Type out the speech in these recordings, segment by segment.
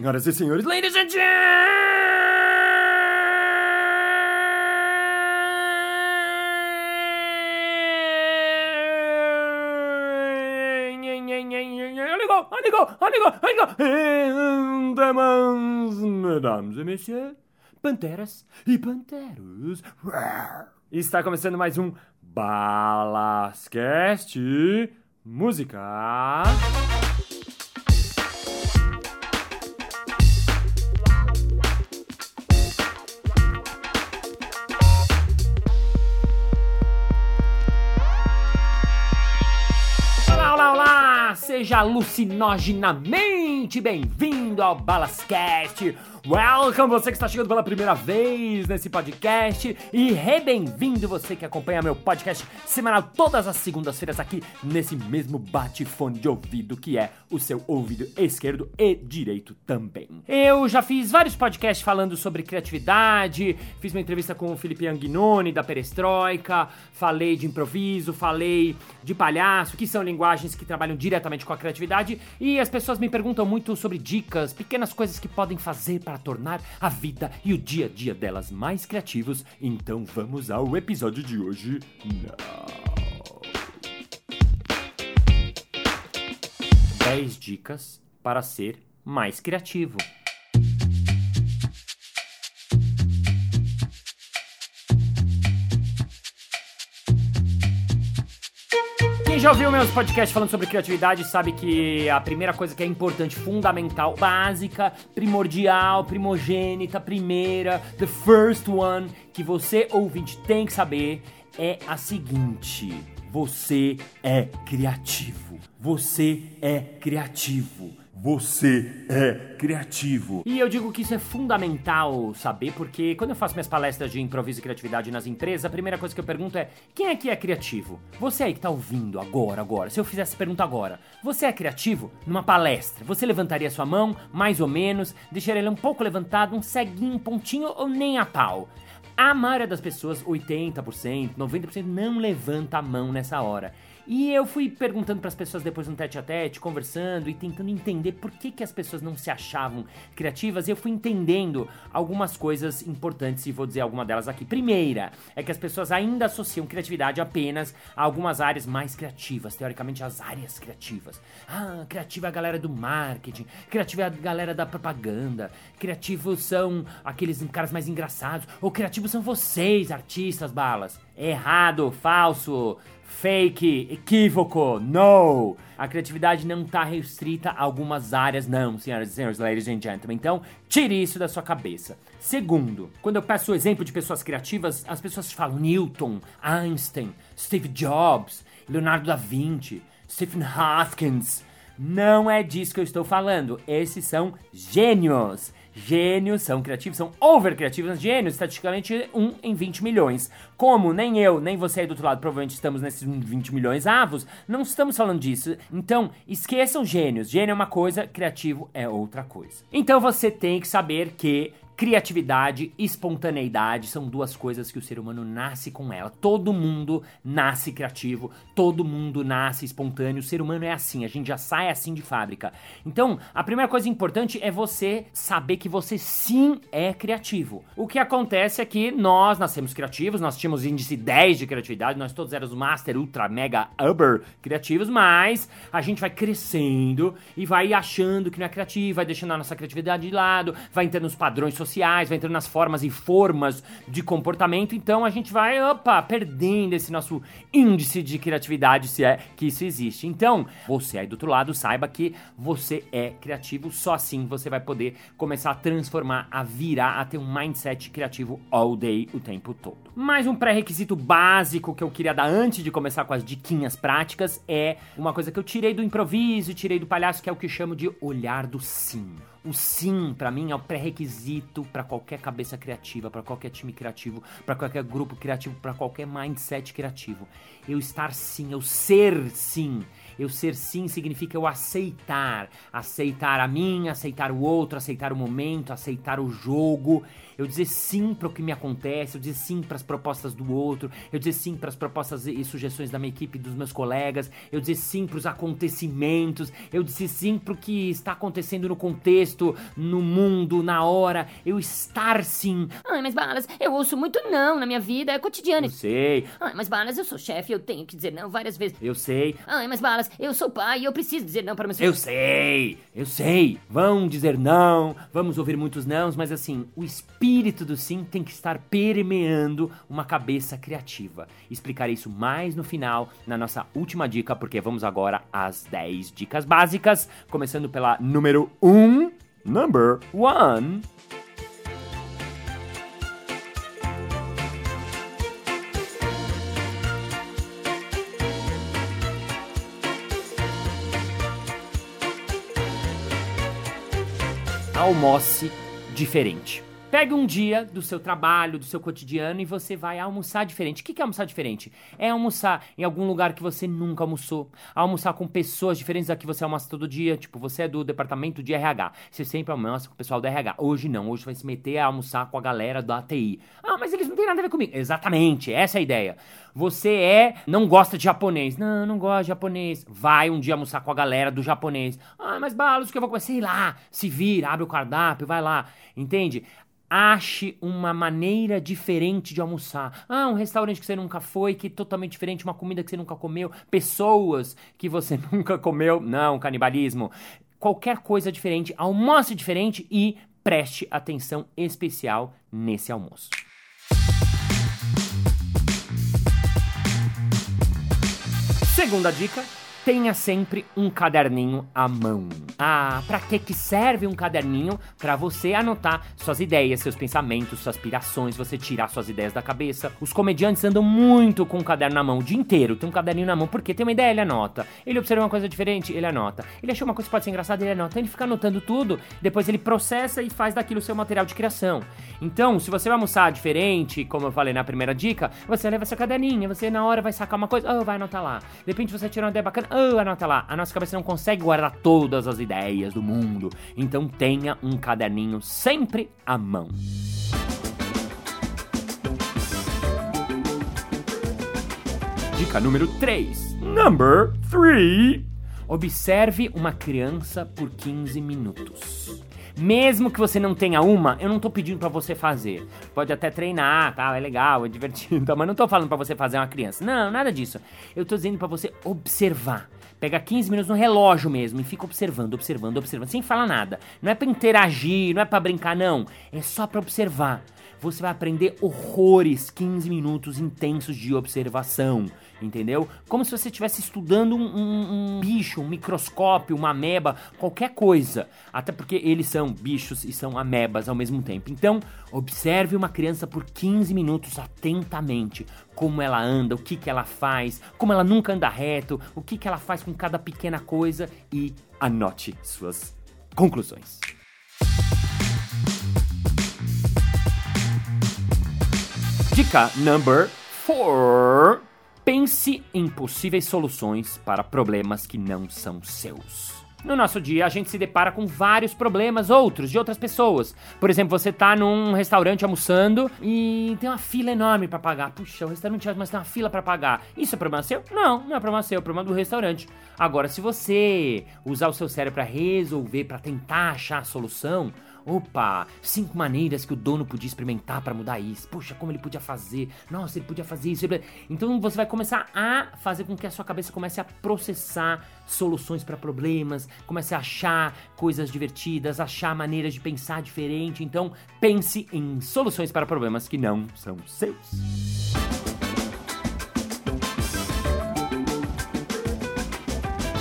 Senhoras e senhores, ladies and Mesdames e messieurs, panteras e panteros. Está começando mais um Balascast Música. Seja alucinogenamente bem-vindo ao Balascast, Welcome, você que está chegando pela primeira vez nesse podcast e re-bem-vindo você que acompanha meu podcast semanal todas as segundas-feiras aqui nesse mesmo bate-fone de ouvido que é o seu ouvido esquerdo e direito também. Eu já fiz vários podcasts falando sobre criatividade, fiz uma entrevista com o Felipe Anguinoni da Perestroika, falei de improviso, falei de palhaço, que são linguagens que trabalham diretamente com a criatividade e as pessoas me perguntam muito sobre dicas, pequenas coisas que podem fazer para tornar a vida e o dia a dia delas mais criativos. Então vamos ao episódio de hoje. Não. 10 dicas para ser mais criativo. Já ouviu meus podcasts falando sobre criatividade sabe que a primeira coisa que é importante, fundamental, básica, primordial, primogênita, primeira, the first one, que você ouvinte tem que saber é a seguinte: você é criativo. Você é criativo. Você é criativo. E eu digo que isso é fundamental saber, porque quando eu faço minhas palestras de improviso e criatividade nas empresas, a primeira coisa que eu pergunto é: quem é que é criativo? Você aí que tá ouvindo agora, agora. Se eu fizesse pergunta agora, você é criativo? Numa palestra, você levantaria sua mão, mais ou menos, deixaria ele um pouco levantado, um ceguinho, um pontinho ou nem a pau? A maioria das pessoas, 80%, 90%, não levanta a mão nessa hora. E eu fui perguntando para as pessoas depois no tete a tete, conversando e tentando entender por que, que as pessoas não se achavam criativas. E eu fui entendendo algumas coisas importantes e vou dizer alguma delas aqui. Primeira, é que as pessoas ainda associam criatividade apenas a algumas áreas mais criativas, teoricamente as áreas criativas. Ah, criativa é a galera do marketing, criativa é a galera da propaganda, criativos são aqueles caras mais engraçados, ou criativos são vocês, artistas, balas. Errado, falso fake, equívoco, no! A criatividade não está restrita a algumas áreas, não, senhoras e senhores, ladies and gentlemen. Então, tire isso da sua cabeça. Segundo, quando eu peço o exemplo de pessoas criativas, as pessoas falam Newton, Einstein, Steve Jobs, Leonardo da Vinci, Stephen Hawking. Não é disso que eu estou falando. Esses são gênios. Gênios são criativos, são over criativos, gênios, estatisticamente 1 em 20 milhões. Como nem eu, nem você aí do outro lado provavelmente estamos nesses 20 milhões avos, não estamos falando disso. Então, esqueçam gênios. Gênio é uma coisa, criativo é outra coisa. Então você tem que saber que Criatividade e espontaneidade são duas coisas que o ser humano nasce com ela. Todo mundo nasce criativo, todo mundo nasce espontâneo. O ser humano é assim, a gente já sai assim de fábrica. Então, a primeira coisa importante é você saber que você sim é criativo. O que acontece é que nós nascemos criativos, nós tínhamos índice 10 de criatividade, nós todos éramos master, ultra, mega, uber criativos, mas a gente vai crescendo e vai achando que não é criativo, vai deixando a nossa criatividade de lado, vai entrando nos padrões sociais sociais, vai entrando nas formas e formas de comportamento, então a gente vai, opa, perdendo esse nosso índice de criatividade, se é que isso existe. Então, você aí do outro lado, saiba que você é criativo, só assim você vai poder começar a transformar, a virar, a ter um mindset criativo all day, o tempo todo. Mais um pré-requisito básico que eu queria dar antes de começar com as diquinhas práticas é uma coisa que eu tirei do improviso, tirei do palhaço, que é o que chamo de olhar do sim. O sim, para mim, é o pré-requisito para qualquer cabeça criativa, para qualquer time criativo, para qualquer grupo criativo, para qualquer mindset criativo. Eu estar sim, eu ser sim. Eu ser sim significa eu aceitar. Aceitar a mim, aceitar o outro, aceitar o momento, aceitar o jogo. Eu dizer sim para o que me acontece, eu dizer sim para as propostas do outro, eu dizer sim para as propostas e sugestões da minha equipe, dos meus colegas, eu dizer sim para os acontecimentos, eu dizer sim para o que está acontecendo no contexto, no mundo, na hora, eu estar sim. Ai, mas Balas, eu ouço muito não na minha vida, é cotidiano. Eu sei. Ai, mas Balas, eu sou chefe, eu tenho que dizer não várias vezes. Eu sei. Ai, mas Balas, eu sou pai e eu preciso dizer não para meus Eu sei, eu sei. Vão dizer não, vamos ouvir muitos nãos, mas assim, o espírito do sim tem que estar permeando uma cabeça criativa. Explicarei isso mais no final, na nossa última dica, porque vamos agora às 10 dicas básicas, começando pela número 1, number 1. almoce diferente. Pegue um dia do seu trabalho, do seu cotidiano e você vai almoçar diferente. O que é almoçar diferente? É almoçar em algum lugar que você nunca almoçou. Almoçar com pessoas diferentes da que você almoça todo dia. Tipo, você é do departamento de RH. Você sempre almoça com o pessoal do RH. Hoje não. Hoje vai se meter a almoçar com a galera da ATI. Ah, mas eles não têm nada a ver comigo. Exatamente. Essa é a ideia. Você é. Não gosta de japonês. Não, não gosta de japonês. Vai um dia almoçar com a galera do japonês. Ah, mas balos que eu vou comer. Sei lá. Se vira, abre o cardápio, vai lá. Entende? Ache uma maneira diferente de almoçar. Ah, um restaurante que você nunca foi, que é totalmente diferente, uma comida que você nunca comeu, pessoas que você nunca comeu. Não, canibalismo. Qualquer coisa diferente, almoce diferente e preste atenção especial nesse almoço. Segunda dica, tenha sempre um caderninho à mão. Ah, para que que serve um caderninho? Para você anotar suas ideias, seus pensamentos, suas aspirações, você tirar suas ideias da cabeça. Os comediantes andam muito com o caderno na mão o dia inteiro, tem um caderninho na mão porque tem uma ideia, ele anota. Ele observa uma coisa diferente, ele anota. Ele achou uma coisa que pode ser engraçada, ele anota. Ele fica anotando tudo, depois ele processa e faz daquilo seu material de criação. Então, se você vai almoçar diferente, como eu falei na primeira dica, você leva seu caderninho, você na hora vai sacar uma coisa, oh, vai anotar lá. De repente você tira uma ideia bacana, oh, anota lá. A nossa cabeça não consegue guardar todas as ideias do mundo. Então tenha um caderninho sempre à mão. Dica número 3. Number 3. Observe uma criança por 15 minutos. Mesmo que você não tenha uma, eu não tô pedindo para você fazer. Pode até treinar, tá? É legal, é divertido, mas não tô falando para você fazer uma criança. Não, nada disso. Eu tô dizendo para você observar. Pega 15 minutos no relógio mesmo e fica observando, observando, observando, sem falar nada. Não é para interagir, não é para brincar, não. É só para observar. Você vai aprender horrores, 15 minutos intensos de observação, entendeu? Como se você estivesse estudando um, um, um, bicho, um microscópio, uma ameba, qualquer coisa. Até porque eles são bichos e são amebas ao mesmo tempo. Então, observe uma criança por 15 minutos atentamente. Como ela anda, o que, que ela faz, como ela nunca anda reto, o que, que ela faz com cada pequena coisa e anote suas conclusões. Dica number 4. Pense em possíveis soluções para problemas que não são seus. No nosso dia, a gente se depara com vários problemas outros de outras pessoas. Por exemplo, você tá num restaurante almoçando e tem uma fila enorme para pagar. Puxa, o restaurante é mas tem uma fila para pagar. Isso é problema seu? Não, não é problema seu, é problema do restaurante. Agora, se você usar o seu cérebro para resolver, para tentar achar a solução, Opa, cinco maneiras que o dono podia experimentar para mudar isso. Puxa, como ele podia fazer. Nossa, ele podia fazer isso. Então você vai começar a fazer com que a sua cabeça comece a processar soluções para problemas, comece a achar coisas divertidas, achar maneiras de pensar diferente. Então pense em soluções para problemas que não são seus.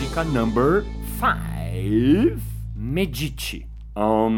Dica number 5. Medite. Um...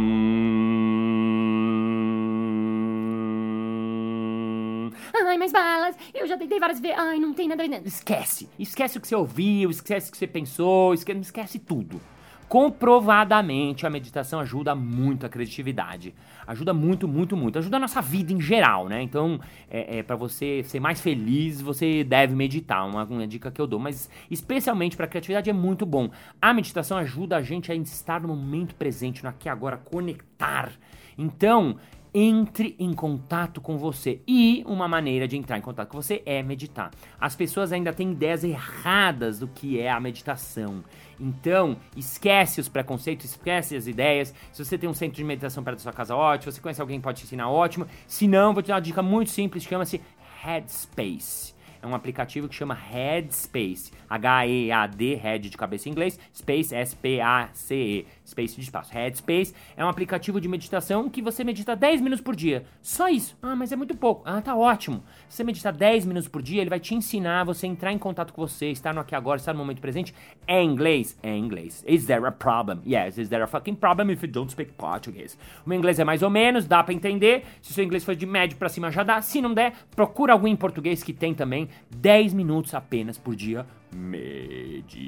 Ai, mas balas, eu já tentei várias vezes. Ai, não tem nada a ver. Esquece. Esquece o que você ouviu, esquece o que você pensou, esquece, esquece tudo. Comprovadamente, a meditação ajuda muito a criatividade. Ajuda muito, muito, muito. Ajuda a nossa vida em geral, né? Então, é, é para você ser mais feliz, você deve meditar. Uma, uma dica que eu dou. Mas, especialmente para criatividade, é muito bom. A meditação ajuda a gente a estar no momento presente, no aqui e agora, conectar. Então, entre em contato com você. E uma maneira de entrar em contato com você é meditar. As pessoas ainda têm ideias erradas do que é a meditação. Então, esquece os preconceitos, esquece as ideias. Se você tem um centro de meditação perto da sua casa, ótimo. Se você conhece alguém pode te ensinar, ótimo. Se não, vou te dar uma dica muito simples, chama-se Headspace é um aplicativo que chama Headspace. H-E-A-D, Head de cabeça em inglês, Space, S-P-A-C-E, Space de espaço. Headspace é um aplicativo de meditação que você medita 10 minutos por dia. Só isso. Ah, mas é muito pouco. Ah, tá ótimo. Se você meditar 10 minutos por dia, ele vai te ensinar você entrar em contato com você, estar no aqui agora, estar no momento presente. É inglês? É inglês. Is there a problem? Yes, is there a fucking problem if you don't speak Portuguese? O meu inglês é mais ou menos, dá para entender. Se seu inglês for de médio para cima já dá. Se não der, procura algum em português que tem também. 10 minutos apenas por dia. Medite.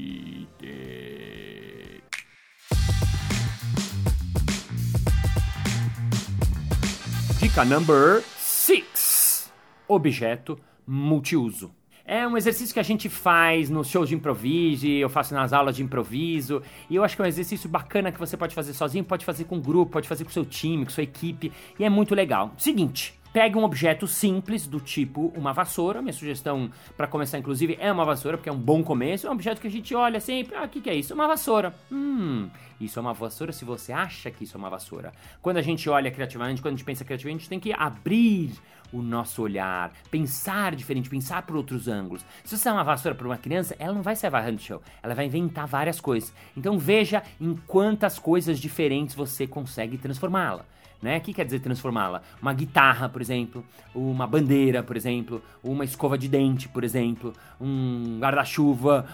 Dica number 6: Objeto multiuso. É um exercício que a gente faz nos shows de improviso, eu faço nas aulas de improviso, e eu acho que é um exercício bacana que você pode fazer sozinho, pode fazer com grupo, pode fazer com seu time, com sua equipe, e é muito legal. Seguinte, Pegue um objeto simples do tipo uma vassoura. Minha sugestão para começar, inclusive, é uma vassoura, porque é um bom começo. É um objeto que a gente olha sempre. Ah, o que, que é isso? Uma vassoura. Hum, isso é uma vassoura se você acha que isso é uma vassoura. Quando a gente olha criativamente, quando a gente pensa criativamente, a gente tem que abrir o nosso olhar, pensar diferente, pensar por outros ângulos. Se você é uma vassoura para uma criança, ela não vai ser varrando o chão, ela vai inventar várias coisas. Então veja em quantas coisas diferentes você consegue transformá-la né? O que quer dizer transformá-la? Uma guitarra, por exemplo, uma bandeira, por exemplo, uma escova de dente, por exemplo, um guarda-chuva.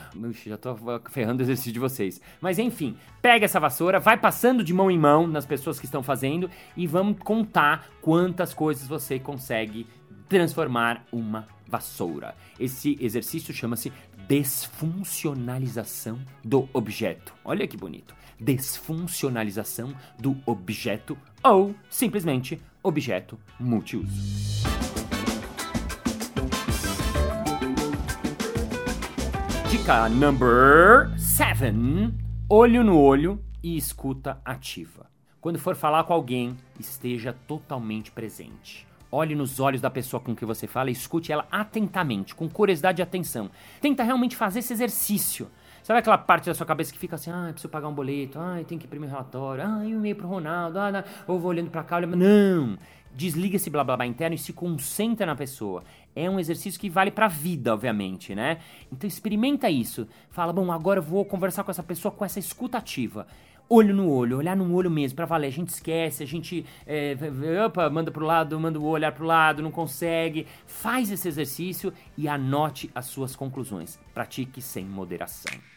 Já tô ferrando o exercício de vocês. Mas enfim, pega essa vassoura, vai passando de mão em mão nas pessoas que estão fazendo e vamos contar quantas coisas você consegue transformar uma vassoura. Esse exercício chama-se desfuncionalização do objeto. Olha que bonito. Desfuncionalização do objeto ou simplesmente objeto multiuso. Dica number 7: olho no olho e escuta ativa. Quando for falar com alguém, esteja totalmente presente. Olhe nos olhos da pessoa com que você fala e escute ela atentamente, com curiosidade e atenção. Tenta realmente fazer esse exercício. Sabe aquela parte da sua cabeça que fica assim, ah, preciso pagar um boleto, ah, tem que imprimir um relatório, ah, um e-mail pro Ronaldo, ah, ou vou olhando pra cá, olhando... Não! Desliga esse blá blá blá interno e se concentra na pessoa. É um exercício que vale pra vida, obviamente, né? Então experimenta isso. Fala, bom, agora eu vou conversar com essa pessoa com essa escuta ativa olho no olho, olhar no olho mesmo, para valer. A gente esquece, a gente é, opa, manda pro lado, manda o olhar pro lado, não consegue. Faz esse exercício e anote as suas conclusões. Pratique sem moderação.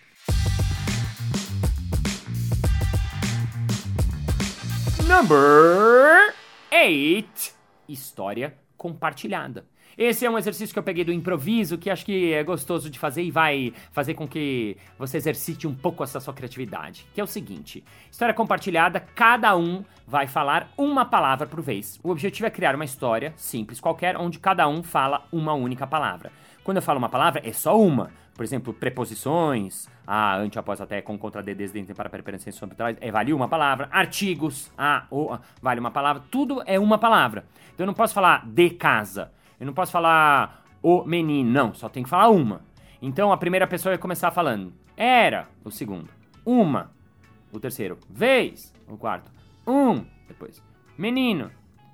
Number 8. História compartilhada. Esse é um exercício que eu peguei do improviso, que acho que é gostoso de fazer e vai fazer com que você exercite um pouco essa sua criatividade. Que é o seguinte: história compartilhada, cada um vai falar uma palavra por vez. O objetivo é criar uma história simples qualquer, onde cada um fala uma única palavra. Quando eu falo uma palavra, é só uma. Por exemplo, preposições, a, ante, após, até, com, contra, de, desde, dentro, para, preferência, sobre, trás, é, vale uma palavra. Artigos, a, o, a, vale uma palavra. Tudo é uma palavra. Então eu não posso falar de casa. Eu não posso falar o menino, não, só tem que falar uma. Então a primeira pessoa vai começar falando era, o segundo, uma, o terceiro, vez, o quarto, um, depois, menino,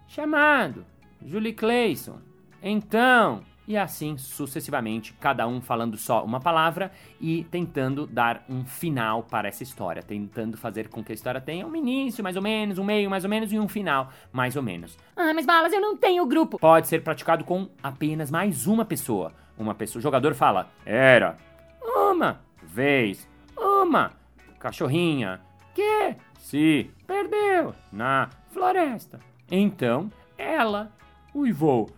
chamado, Julie Clayson, então, e assim sucessivamente, cada um falando só uma palavra e tentando dar um final para essa história, tentando fazer com que a história tenha um início mais ou menos, um meio mais ou menos e um final mais ou menos. Ah, mas balas, eu não tenho grupo. Pode ser praticado com apenas mais uma pessoa. Uma pessoa, o jogador fala: "Era uma vez, uma cachorrinha que se perdeu na floresta". Então, ela uivou.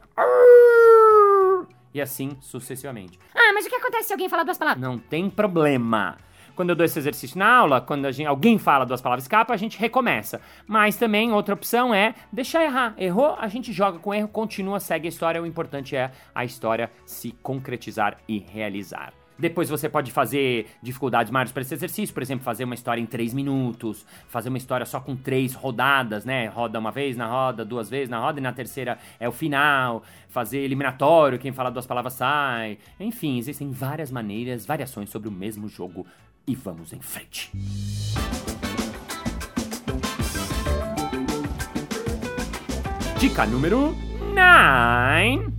E assim sucessivamente. Ah, mas o que acontece se alguém falar duas palavras? Não tem problema. quando eu dou esse exercício na aula, quando gente, alguém fala duas palavras escapa, a gente recomeça. Mas também outra opção é deixar errar. Errou, a gente joga com erro, continua, segue a história. O importante é a história se concretizar e realizar. Depois você pode fazer dificuldades maiores para esse exercício, por exemplo, fazer uma história em três minutos, fazer uma história só com três rodadas, né? Roda uma vez na roda, duas vezes na roda e na terceira é o final. Fazer eliminatório, quem fala duas palavras sai. Enfim, existem várias maneiras, variações sobre o mesmo jogo e vamos em frente. Dica número 9: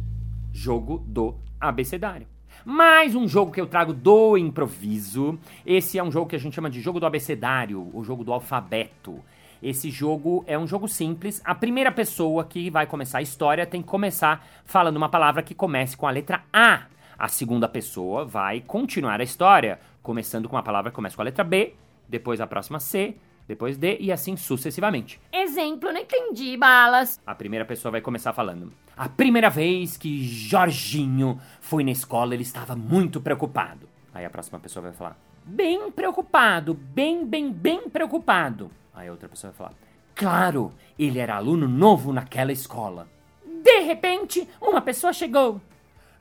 Jogo do abecedário. Mais um jogo que eu trago do improviso. Esse é um jogo que a gente chama de jogo do abecedário, o jogo do alfabeto. Esse jogo é um jogo simples. A primeira pessoa que vai começar a história tem que começar falando uma palavra que comece com a letra A. A segunda pessoa vai continuar a história, começando com uma palavra que começa com a letra B, depois a próxima C, depois D e assim sucessivamente. Exemplo, não entendi, balas. A primeira pessoa vai começar falando. A primeira vez que Jorginho foi na escola, ele estava muito preocupado. Aí a próxima pessoa vai falar. Bem preocupado, bem, bem, bem preocupado. Aí a outra pessoa vai falar. Claro, ele era aluno novo naquela escola. De repente, uma pessoa chegou.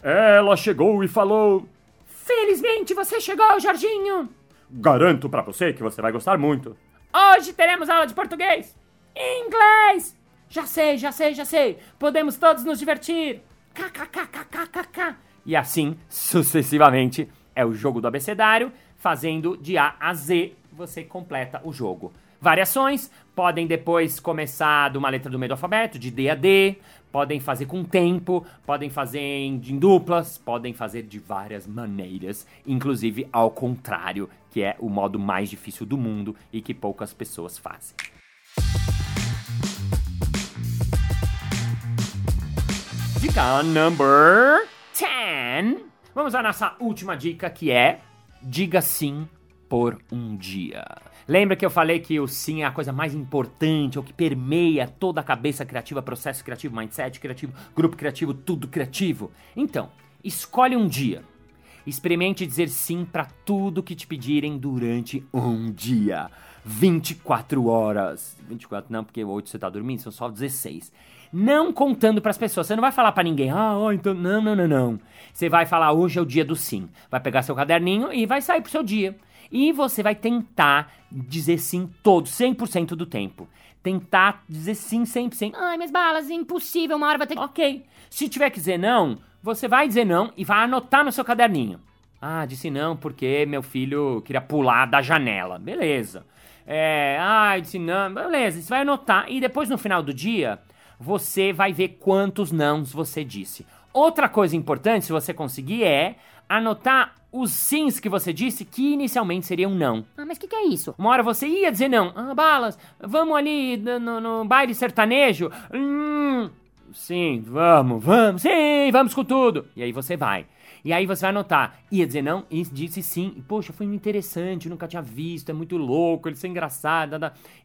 Ela chegou e falou: Felizmente você chegou, Jorginho. Garanto para você que você vai gostar muito. Hoje teremos aula de português. Inglês. Já sei, já sei, já sei. Podemos todos nos divertir. KKKKKK. E assim sucessivamente. É o jogo do abecedário, fazendo de A a Z, você completa o jogo. Variações podem depois começar de uma letra do meio do alfabeto, de D a D, podem fazer com tempo, podem fazer em, em duplas, podem fazer de várias maneiras, inclusive ao contrário, que é o modo mais difícil do mundo e que poucas pessoas fazem. Dica number 10. Vamos à nossa última dica que é diga sim por um dia. Lembra que eu falei que o sim é a coisa mais importante, é o que permeia toda a cabeça criativa, processo criativo, mindset criativo, grupo criativo, tudo criativo? Então, escolhe um dia. Experimente dizer sim para tudo que te pedirem durante um dia. 24 horas. 24 não, porque 8 você tá dormindo, são só 16 não contando para as pessoas. Você não vai falar para ninguém, ah, oh, então. Não, não, não, não. Você vai falar, hoje é o dia do sim. Vai pegar seu caderninho e vai sair pro seu dia. E você vai tentar dizer sim todo, 100% do tempo. Tentar dizer sim 100%. Ai, mas balas, é impossível, uma hora vai ter que... Ok. Se tiver que dizer não, você vai dizer não e vai anotar no seu caderninho. Ah, disse não porque meu filho queria pular da janela. Beleza. É, ah, disse não. Beleza, você vai anotar. E depois no final do dia, você vai ver quantos nãos você disse. Outra coisa importante, se você conseguir, é anotar os sims que você disse que inicialmente seriam não. Ah, mas o que, que, é isso? Uma hora você ia dizer não. Ah, balas, vamos ali no, no baile sertanejo. Hum, sim, vamos, vamos, sim, vamos com tudo. E aí você vai. E aí você vai anotar, ia dizer não e disse sim. Poxa, foi interessante, nunca tinha visto, é muito louco, ele é engraçado,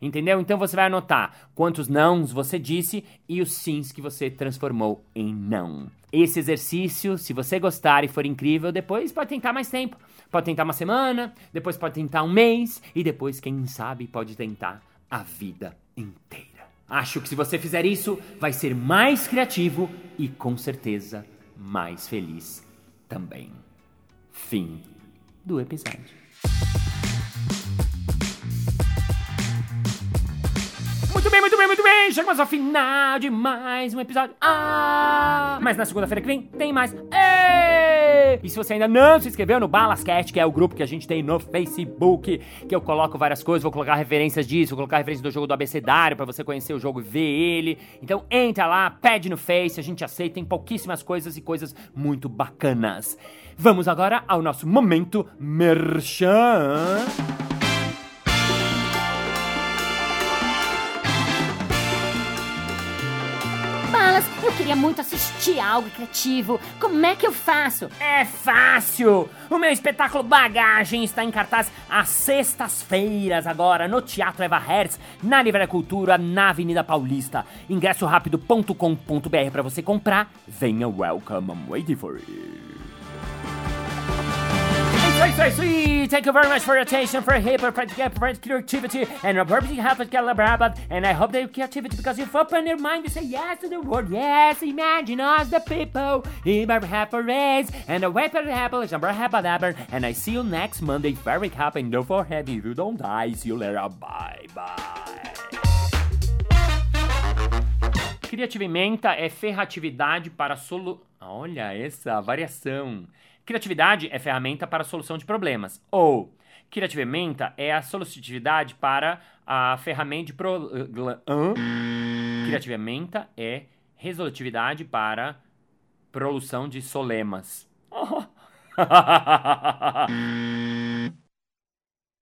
entendeu? Então você vai anotar quantos nãos você disse e os sims que você transformou em não. Esse exercício, se você gostar e for incrível, depois pode tentar mais tempo. Pode tentar uma semana, depois pode tentar um mês e depois, quem sabe, pode tentar a vida inteira. Acho que se você fizer isso, vai ser mais criativo e com certeza mais feliz também. Fim do episódio. Bem, muito bem, muito bem! Chegamos ao final de mais um episódio. Ah! Mas na segunda-feira que vem tem mais. Ei! E se você ainda não se inscreveu no Balascast, que é o grupo que a gente tem no Facebook, que eu coloco várias coisas, vou colocar referências disso, vou colocar referências do jogo do abecedário para você conhecer o jogo e ver ele. Então entra lá, pede no Face, a gente aceita, tem pouquíssimas coisas e coisas muito bacanas. Vamos agora ao nosso momento merchan. Eu queria muito assistir algo criativo. Como é que eu faço? É fácil! O meu espetáculo Bagagem está em cartaz às sextas-feiras agora no Teatro Eva Hertz, na Livraria Cultura, na Avenida Paulista. Ingressorápido.com.br para você comprar. Venha, welcome, I'm waiting for you. Isso. E thank you very much for your attention, for hyper creativity, and a purpose you have to get about, and I hope that your creativity, because you open your mind, you say yes to the world, yes, imagine us, the people, our happy race, and the way the happy, and happy, and I see you next Monday, very happy, and don't forget, if you don't die, see you later, bye, bye. Criativimenta é ferratividade para solu... Olha essa variação. Criatividade é ferramenta para a solução de problemas. Ou criativimenta é a solutividade para a ferramenta de pro... Hã? Criativimenta é resolutividade para produção de solemas.